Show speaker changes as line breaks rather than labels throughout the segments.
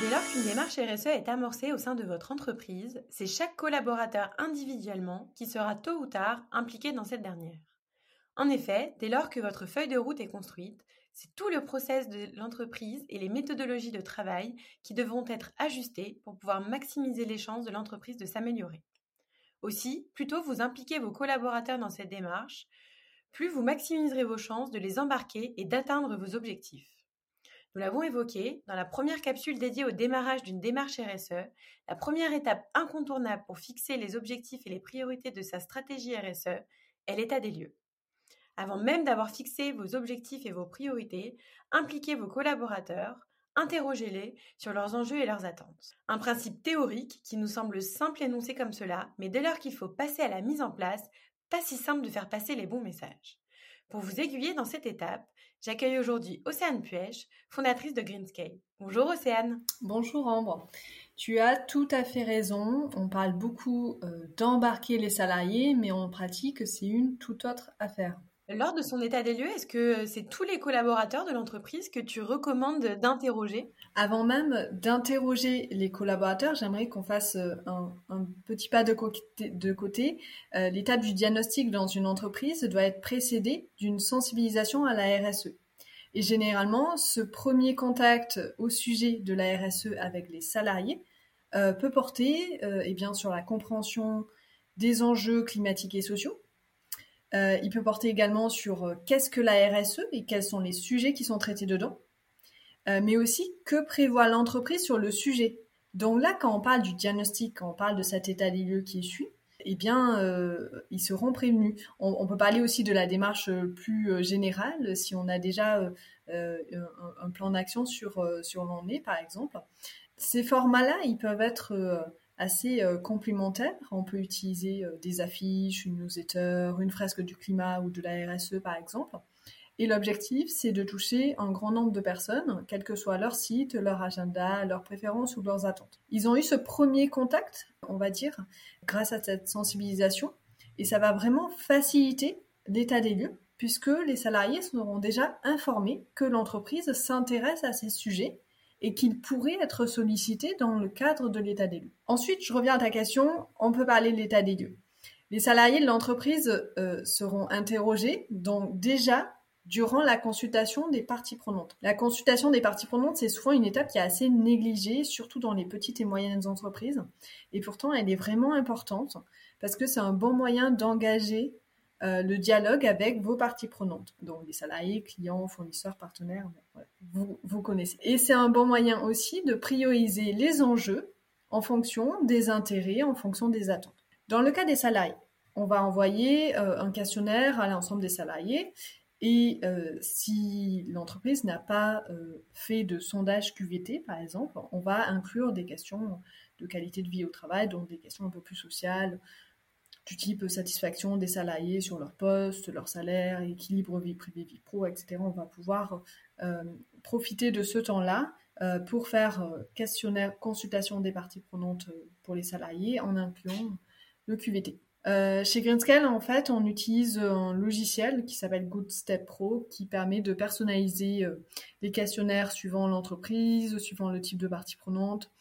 Dès lors qu'une démarche RSE est amorcée au sein de votre entreprise, c'est chaque collaborateur individuellement qui sera tôt ou tard impliqué dans cette dernière. En effet, dès lors que votre feuille de route est construite, c'est tout le process de l'entreprise et les méthodologies de travail qui devront être ajustés pour pouvoir maximiser les chances de l'entreprise de s'améliorer. Aussi, plus tôt vous impliquez vos collaborateurs dans cette démarche, plus vous maximiserez vos chances de les embarquer et d'atteindre vos objectifs. Nous l'avons évoqué, dans la première capsule dédiée au démarrage d'une démarche RSE, la première étape incontournable pour fixer les objectifs et les priorités de sa stratégie RSE est l'état des lieux. Avant même d'avoir fixé vos objectifs et vos priorités, impliquez vos collaborateurs, interrogez-les sur leurs enjeux et leurs attentes. Un principe théorique qui nous semble simple énoncé comme cela, mais dès lors qu'il faut passer à la mise en place, pas si simple de faire passer les bons messages. Pour vous aiguiller dans cette étape, J'accueille aujourd'hui Océane Puech, fondatrice de Greenscape. Bonjour Océane.
Bonjour Ambre. Tu as tout à fait raison. On parle beaucoup euh, d'embarquer les salariés, mais en pratique, c'est une toute autre affaire.
Lors de son état des lieux, est-ce que c'est tous les collaborateurs de l'entreprise que tu recommandes d'interroger?
Avant même d'interroger les collaborateurs, j'aimerais qu'on fasse euh, un, petit pas de côté. Euh, l'étape du diagnostic dans une entreprise doit être précédée d'une sensibilisation à la RSE. Et généralement, ce premier contact au sujet de la RSE avec les salariés euh, peut porter eh bien, sur la compréhension des enjeux climatiques et sociaux, euh, il peut porter également sur euh, qu'est-ce que la RSE et quels sont les sujets qui sont traités dedans, euh, mais aussi que prévoit l'entreprise sur le sujet. Donc là, quand on parle du diagnostic, quand on parle de cet état des lieux qui suit, eh bien, ils seront prévenus. On, peut parler aussi de la démarche plus générale, si on a déjà un, plan d'action sur, sur l'année, par exemple. Ces formats-là, ils peuvent être assez euh, complémentaires. On peut utiliser euh, des affiches, une newsletter, une fresque du climat ou de la RSE par exemple. Et l'objectif, c'est de toucher un grand nombre de personnes, quel que soit leur site, leur agenda, leurs préférences ou leurs attentes. Ils ont eu ce premier contact, on va dire, grâce à cette sensibilisation, et ça va vraiment faciliter l'état des lieux, puisque les salariés seront déjà informés que l'entreprise s'intéresse à ces sujets et qu'il pourrait être sollicité dans le cadre de l'état des lieux. Ensuite, je reviens à ta question, on peut parler de l'état des lieux. Les salariés de l'entreprise euh, seront interrogés, donc déjà durant la consultation des parties prenantes. La consultation des parties prenantes, c'est souvent une étape qui est assez négligée, surtout dans les petites et moyennes entreprises. Et pourtant, elle est vraiment importante parce que c'est un bon moyen d'engager euh, le dialogue avec vos parties prenantes, donc les salariés, clients, fournisseurs, partenaires, vous, connaissez. Et c'est un bon moyen aussi de prioriser les enjeux en fonction des intérêts, en fonction des attentes. Dans le cas des salariés, on va envoyer euh, un questionnaire à l'ensemble des salariés et euh, si l'entreprise n'a pas fait de sondage QVT, par exemple, on va inclure des questions de qualité de vie au travail, donc des questions un peu plus sociales, du type satisfaction des salariés sur leur poste, leur salaire, équilibre vie privée, vie pro, etc. On va pouvoir euh, profiter de ce temps-là euh, pour faire euh, questionnaire, consultation des parties prenantes pour les salariés en incluant le QVT. chez Greenscale, en fait, on utilise un logiciel qui s'appelle Good Step Pro qui permet de personnaliser les questionnaires suivant l'entreprise, suivant le type de partie prenante.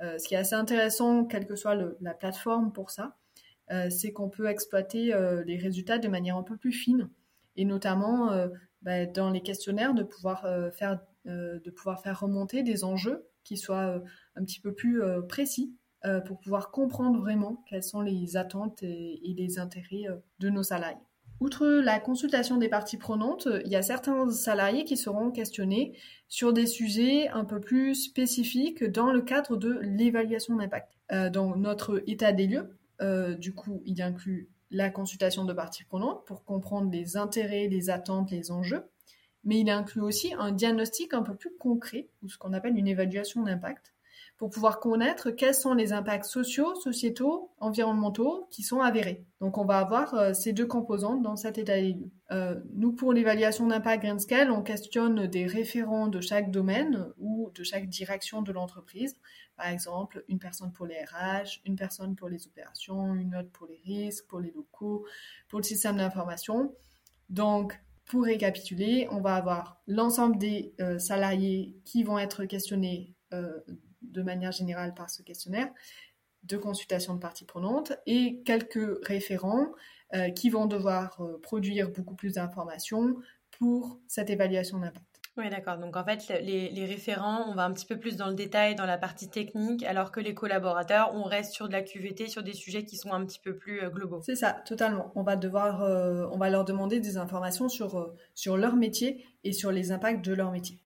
ce qui est assez intéressant, quelle que soit la plateforme pour ça, c'est qu'on peut exploiter euh, les résultats de manière un peu plus fine et notamment euh, bah, dans les questionnaires de pouvoir faire de pouvoir faire remonter des enjeux qui soient un petit peu plus précis pour pouvoir comprendre vraiment quelles sont les attentes et, les intérêts de nos salariés. Outre la consultation des parties prenantes, il y a certains salariés qui seront questionnés sur des sujets un peu plus spécifiques dans le cadre de l'évaluation d'impact. donc notre état des lieux, euh, du coup, il inclut la consultation de parties prenantes pour comprendre les intérêts, les attentes, les enjeux, mais il inclut aussi un diagnostic un peu plus concret, ou ce qu'on appelle une évaluation d'impact, pour pouvoir connaître quels sont les impacts sociaux, sociétaux, environnementaux qui sont avérés. Donc on va avoir euh, ces deux composantes dans cet état des lieux. Euh, nous, pour l'évaluation d'impact Greenscale, on questionne des référents de chaque domaine ou de chaque direction de l'entreprise. Par exemple, une personne pour les RH, une personne pour les opérations, une autre pour les risques, pour les locaux, pour le système d'information. Donc, pour récapituler, on va avoir l'ensemble des euh, salariés qui vont être questionnés de manière générale par ce questionnaire de consultation de parties prenantes et quelques référents euh, qui vont devoir produire beaucoup plus d'informations pour cette évaluation d'impact.
Oui, d'accord. Donc en fait, les, référents, on va un petit peu plus dans le détail, dans la partie technique, alors que les collaborateurs, on reste sur de la QVT, sur des sujets qui sont un petit peu plus euh, globaux.
C'est ça, totalement. On va devoir, euh, on va leur demander des informations sur, euh, sur leur métier et sur les impacts de leur métier.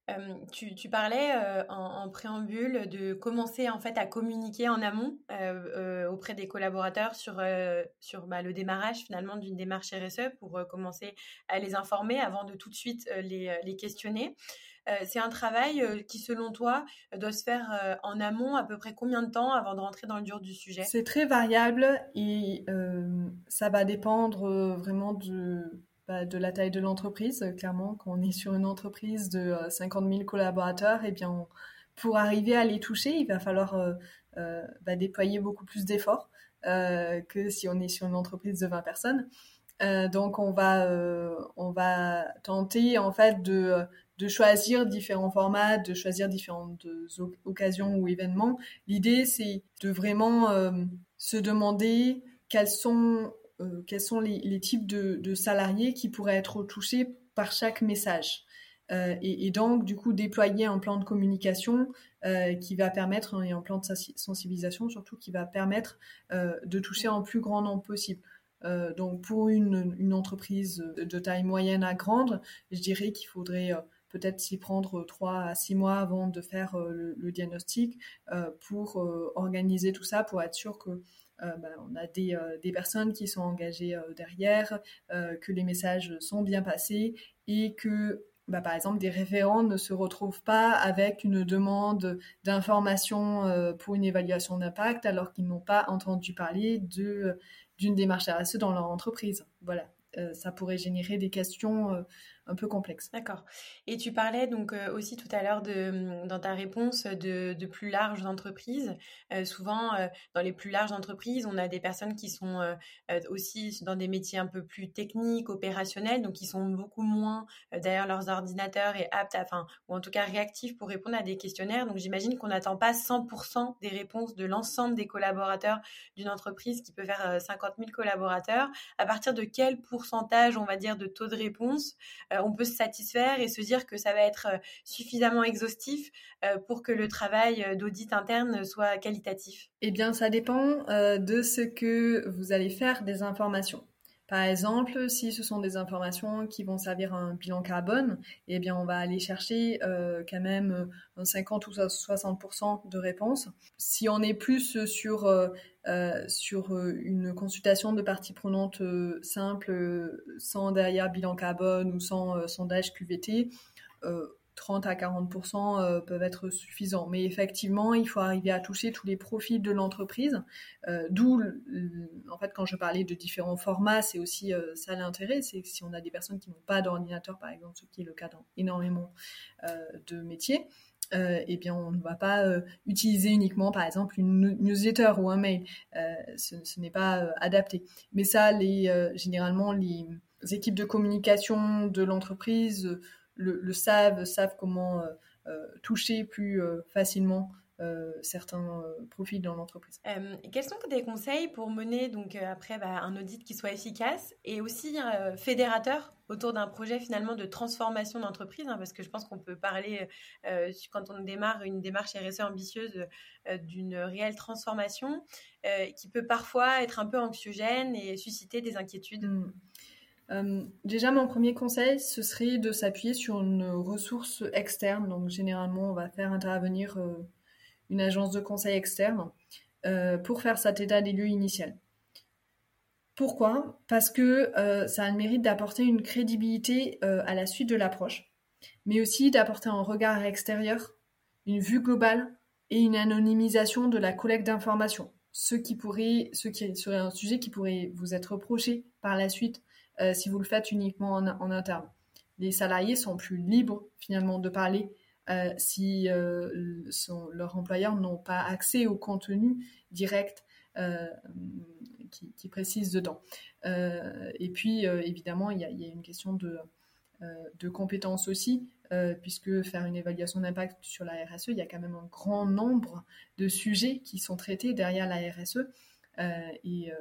tu, parlais en, préambule de commencer en fait à communiquer en amont auprès des collaborateurs sur, sur bah, le démarrage finalement d'une démarche RSE pour commencer à les informer avant de tout de suite les, les questionner. Euh, c'est un travail euh, qui, selon toi, doit se faire euh, en amont à peu près combien de temps avant de rentrer dans le dur du sujet?
C'est très variable et ça va dépendre vraiment bah, de, la taille de l'entreprise. Clairement, quand on est sur une entreprise de 50 000 collaborateurs, eh bien, pour arriver à les toucher, il va falloir bah, déployer beaucoup plus d'efforts que si on est sur une entreprise de 20 personnes. donc on va on va tenter en fait de de choisir différents formats, de choisir différentes occasions ou événements. L'idée, c'est de vraiment euh, se demander quels sont, euh, quels sont les, types de, salariés qui pourraient être touchés par chaque message. Euh, et, donc, du coup, déployer un plan de communication qui va permettre, et un plan de sensibilisation surtout, qui va permettre de toucher un plus grand nombre possible. donc, pour une, entreprise de taille moyenne à grande, je dirais qu'il faudrait peut-être s'y prendre trois à six mois avant de faire euh, le, diagnostic euh, pour euh, organiser tout ça, pour être sûr que ben, on a des, personnes qui sont engagées derrière, que les messages sont bien passés et que bah, par exemple, des référents ne se retrouvent pas avec une demande d'information pour une évaluation d'impact alors qu'ils n'ont pas entendu parler d'une démarche RSE dans leur entreprise. Voilà, ça pourrait générer des questions un peu complexe.
D'accord. Et tu parlais donc euh, aussi tout à l'heure hum, dans ta réponse de, de plus larges entreprises. Euh, souvent, euh, dans les plus larges entreprises, on a des personnes qui sont aussi dans des métiers un peu plus techniques, opérationnels, donc qui sont beaucoup moins derrière leurs ordinateurs et aptes, enfin, ou en tout cas réactifs pour répondre à des questionnaires. Donc j'imagine qu'on n'attend pas 100% des réponses de l'ensemble des collaborateurs d'une entreprise qui peut faire 50 000 collaborateurs. À partir de quel pourcentage, on va dire, de taux de réponse euh, on peut se satisfaire et se dire que ça va être euh, suffisamment exhaustif euh, pour que le travail d'audit interne soit qualitatif
Eh bien, ça dépend de ce que vous allez faire des informations. Par exemple, si ce sont des informations qui vont servir à un bilan carbone, eh bien, on va aller chercher quand même un 50 ou 60% de réponses. Si on est plus sur, sur une consultation de parties prenantes simple, sans derrière bilan carbone ou sans sondage QVT, 30 à 40% euh, peuvent être suffisants. Mais effectivement, il faut arriver à toucher tous les profils de l'entreprise. Euh, d'où, en fait, quand je parlais de différents formats, c'est aussi euh, ça l'intérêt. C'est que si on a des personnes qui n'ont pas d'ordinateur, par exemple, ce qui est le cas dans énormément de métiers, eh bien, on ne va pas utiliser uniquement, par exemple, une newsletter ou un mail. ce, ce n'est pas adapté. Mais ça, les, généralement, les équipes de communication de l'entreprise le, savent, savent comment euh, euh, toucher plus euh, facilement certains profils dans l'entreprise.
quels sont des conseils pour mener donc après bah, un audit qui soit efficace et aussi fédérateur autour d'un projet finalement de transformation d'entreprise hein, Parce que je pense qu'on peut parler quand on démarre une démarche RSE ambitieuse d'une réelle transformation qui peut parfois être un peu anxiogène et susciter des inquiétudes. Mmh.
Euh, déjà, mon premier conseil, ce serait de s'appuyer sur une ressource externe. Donc, généralement, on va faire intervenir euh, une agence de conseil externe euh, pour faire cet état des lieux initial. Pourquoi? Parce que ça a le mérite d'apporter une crédibilité à la suite de l'approche, mais aussi d'apporter un regard extérieur, une vue globale et une anonymisation de la collecte d'informations. Ce qui pourrait, ce qui serait un sujet qui pourrait vous être reproché par la suite si vous le faites uniquement en interne les salariés sont plus libres finalement de parler euh, si euh, leurs employeurs n'ont pas accès au contenu direct euh, qui, précise dedans. et puis, évidemment, il y, a une question de, de compétences aussi, puisque faire une évaluation d'impact sur la RSE, il y a quand même un grand nombre de sujets qui sont traités derrière la RSE, et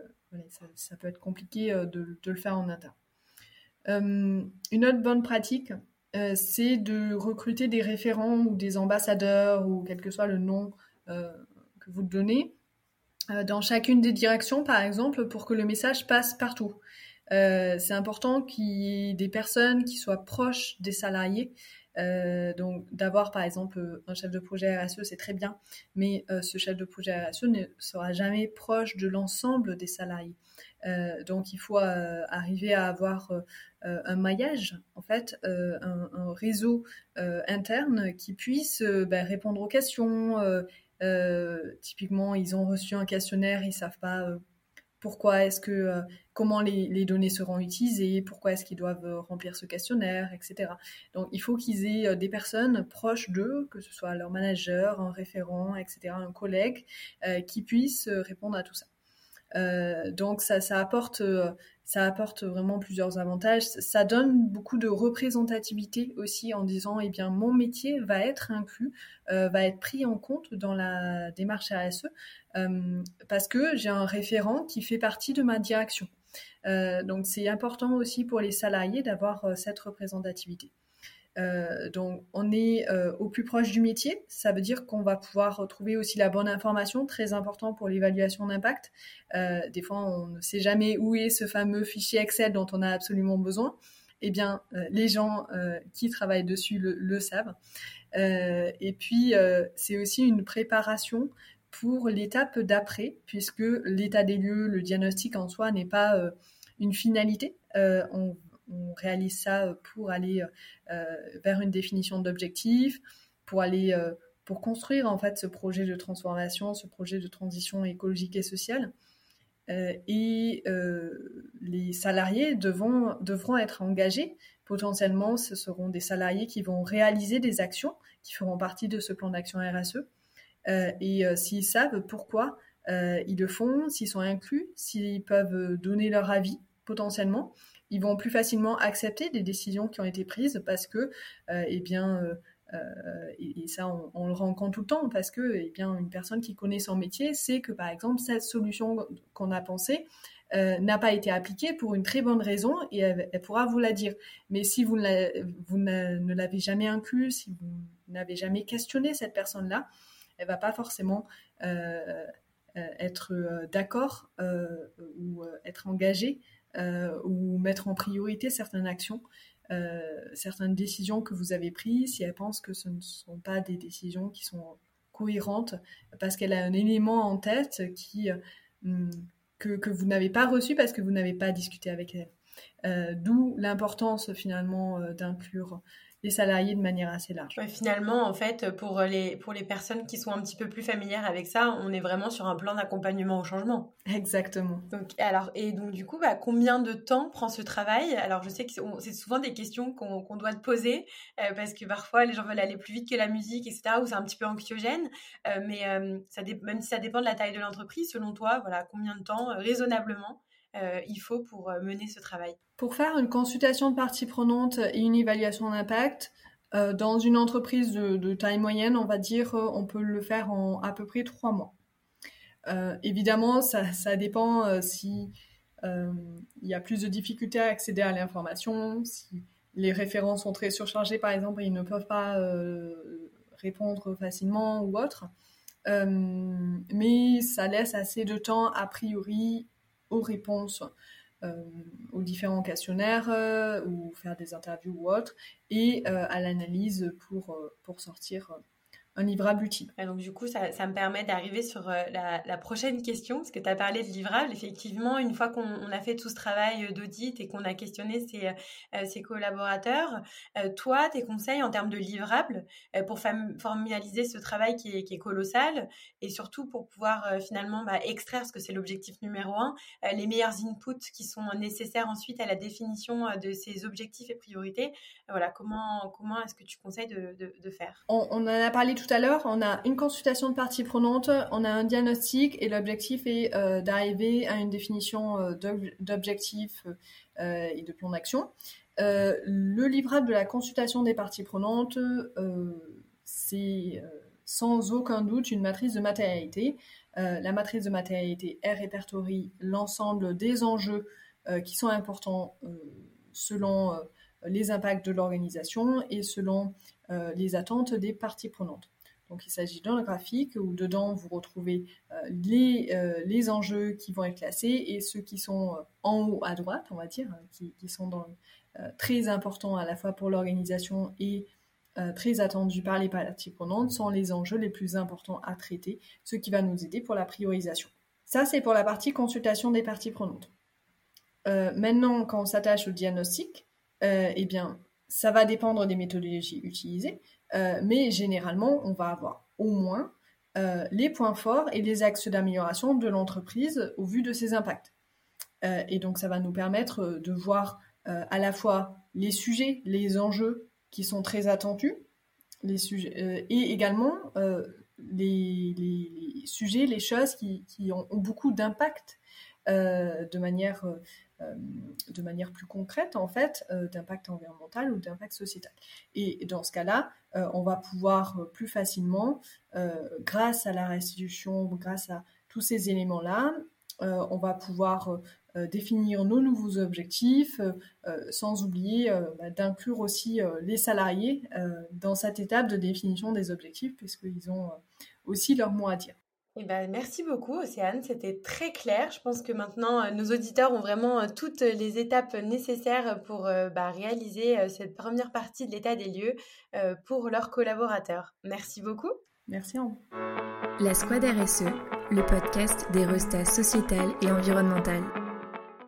ça, peut être compliqué de, de le faire en interne. Euh, une autre bonne pratique, euh, c'est de recruter des référents ou des ambassadeurs ou quel que soit le nom euh, que vous donnez dans chacune des directions, par exemple, pour que le message passe partout. c'est important qu'il y ait des personnes qui soient proches des salariés. Donc d'avoir par exemple un chef de projet RSE, c'est très bien, mais ce chef de projet RSE ne sera jamais proche de l'ensemble des salariés. Euh, donc il faut euh, arriver à avoir euh, un maillage, en fait, un, réseau interne qui puisse ben, répondre aux questions. typiquement, ils ont reçu un questionnaire, ils savent pas pourquoi est-ce que comment les, données seront utilisées, pourquoi est-ce qu'ils doivent remplir ce questionnaire, etc. Donc il faut qu'ils aient des personnes proches d'eux, que ce soit leur manager, un référent, etc., un collègue, qui puissent répondre à tout ça. Euh, donc ça, apporte, euh, ça apporte vraiment plusieurs avantages. Ça donne beaucoup de représentativité aussi en disant, eh bien, mon métier va être inclus, euh, va être pris en compte dans la démarche RSE parce que j'ai un référent qui fait partie de ma direction. donc c'est important aussi pour les salariés d'avoir cette représentativité. Euh, donc, on est euh, au plus proche du métier. Ça veut dire qu'on va pouvoir retrouver aussi la bonne information, très important pour l'évaluation d'impact. Euh, des fois, on ne sait jamais où est ce fameux fichier Excel dont on a absolument besoin. Eh bien, les gens qui travaillent dessus le, savent. et puis, c'est aussi une préparation pour l'étape d'après, puisque l'état des lieux, le diagnostic en soi n'est pas une finalité. On réalise ça euh, pour aller euh, vers une définition d'objectifs, pour aller euh, pour construire en fait ce projet de transformation, ce projet de transition écologique et sociale. et les salariés devront être engagés. Potentiellement, ce seront des salariés qui vont réaliser des actions qui feront partie de ce plan d'action RSE. et s'ils savent pourquoi ils le font, s'ils sont inclus, s'ils peuvent donner leur avis potentiellement, ils vont plus facilement accepter des décisions qui ont été prises parce que, euh, eh bien, euh, euh, et, ça, on, le rencontre tout le temps parce que, eh bien, une personne qui connaît son métier sait que, par exemple, cette solution qu'on a pensée n'a pas été appliquée pour une très bonne raison et elle, pourra vous la dire. Mais si vous, ne l'avez jamais inclus, si vous n'avez jamais questionné cette personne-là, elle va pas forcément être d'accord ou être engagée ou mettre en priorité certaines actions, euh, certaines décisions que vous avez prises, si elle pense que ce ne sont pas des décisions qui sont cohérentes, parce qu'elle a un élément en tête qui, euh, que, que, vous n'avez pas reçu parce que vous n'avez pas discuté avec elle. D'où l'importance finalement d'inclure les salariés de manière assez large.
finalement, en fait, pour les, pour les personnes qui sont un petit peu plus familières avec ça, on est vraiment sur un plan d'accompagnement au changement.
Exactement.
Donc, alors, et donc, du coup, bah, combien de temps prend ce travail? Alors, je sais que c'est souvent des questions qu'on doit te poser, euh, parce que parfois, les gens veulent aller plus vite que la musique, etc., ou c'est un petit peu anxiogène. Euh, mais euh, ça même si ça dépend de la taille de l'entreprise, selon toi, voilà, combien de temps, raisonnablement, il faut pour euh, mener ce travail
Pour faire une consultation de parties prenantes et une évaluation d'impact, euh, dans une entreprise de, taille moyenne, on va dire, on peut le faire en à peu près trois mois. évidemment, ça, dépend si il y a plus de difficultés à accéder à l'information, si les référents sont très surchargés, par exemple, et ils ne peuvent pas répondre facilement ou autre. mais ça laisse assez de temps, a priori, aux réponses euh, aux différents questionnaires euh, ou faire des interviews ou autres, et euh, à l'analyse pour, pour sortir un livrable utile.
donc du coup, ça, me permet d'arriver sur euh, la, prochaine question, parce que tu as parlé de livrable. Effectivement, une fois qu'on a fait tout ce travail euh, d'audit et qu'on a questionné ses, euh, collaborateurs, toi, tes conseils en termes de livrable pour formaliser ce travail qui est, colossal et surtout pour pouvoir finalement bah, extraire, ce que c'est l'objectif numéro un, les meilleurs inputs qui sont nécessaires ensuite à la définition de ces objectifs et priorités. Voilà, comment, comment est-ce que tu conseilles de, faire?
On, on en a parlé tout à l'heure, on a une consultation de parties prenantes, on a un diagnostic et l'objectif est euh, d'arriver à une définition euh, d'objectifs euh, et de plan d'action. le livrable de la consultation des parties prenantes, c'est sans aucun doute une matrice de matérialité. la matrice de matérialité, répertorie l'ensemble des enjeux qui sont importants selon les impacts de l'organisation et selon les attentes des parties prenantes. Donc il s'agit d'un graphique où dedans vous retrouvez euh, les, euh, les enjeux qui vont être classés et ceux qui sont euh, en haut à droite, on va dire, qui, qui sont très importants à la fois pour l'organisation et très attendus par les parties prenantes, sont les enjeux les plus importants à traiter, ce qui va nous aider pour la priorisation. Ça, c'est pour la partie consultation des parties prenantes. maintenant, quand on s'attache au diagnostic, eh bien, ça va dépendre des méthodologies utilisées, euh, mais généralement, on va avoir au moins euh, les points forts et les axes d'amélioration de l'entreprise au vu de ses impacts. Euh, et donc, ça va nous permettre de voir à la fois les sujets, les enjeux qui sont très attendus, les sujets, et également les, sujets, les choses qui, ont, beaucoup d'impact de manière de manière plus concrète, en fait, euh, d'impact environnemental ou d'impact sociétal. Et dans ce cas-là, euh, on va pouvoir plus facilement, grâce à la restitution, grâce à tous ces éléments-là, on va pouvoir définir nos nouveaux objectifs, sans oublier bah, d'inclure aussi les salariés dans cette étape de définition des objectifs, puisqu'ils ont aussi leur mot à dire.
Eh ben, merci beaucoup, Océane. C'était très clair. Je pense que maintenant, euh, nos auditeurs ont vraiment euh, toutes les étapes nécessaires pour euh, bah, réaliser cette première partie de l'état des lieux pour leurs collaborateurs. Merci beaucoup.
Merci à vous.
La Squad RSE, le podcast des restats sociétal et environnemental.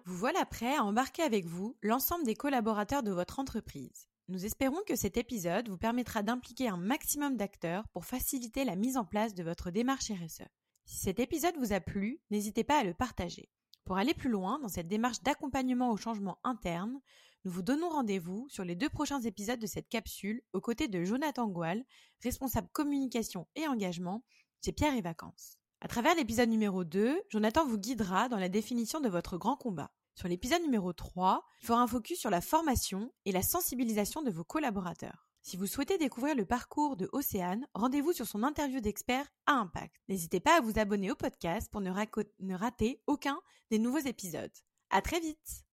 Vous voilà prêt à embarquer avec vous l'ensemble des collaborateurs de votre entreprise. Nous espérons que cet épisode vous permettra d'impliquer un maximum d'acteurs pour faciliter la mise en place de votre démarche RSE. Si cet épisode vous a plu, n'hésitez pas à le partager. Pour aller plus loin dans cette démarche d'accompagnement au changement interne, nous vous donnons rendez-vous sur les deux prochains épisodes de cette capsule aux côtés de Jonathan Goual, responsable communication et engagement chez Pierre et Vacances. À travers l'épisode numéro 2, Jonathan vous guidera dans la définition de votre grand combat. Sur l'épisode numéro 3, il fera un focus sur la formation et la sensibilisation de vos collaborateurs. Si vous souhaitez découvrir le parcours de Océane, rendez-vous sur son interview d'expert à impact. N'hésitez pas à vous abonner au podcast pour ne, rater aucun des nouveaux épisodes. À très vite!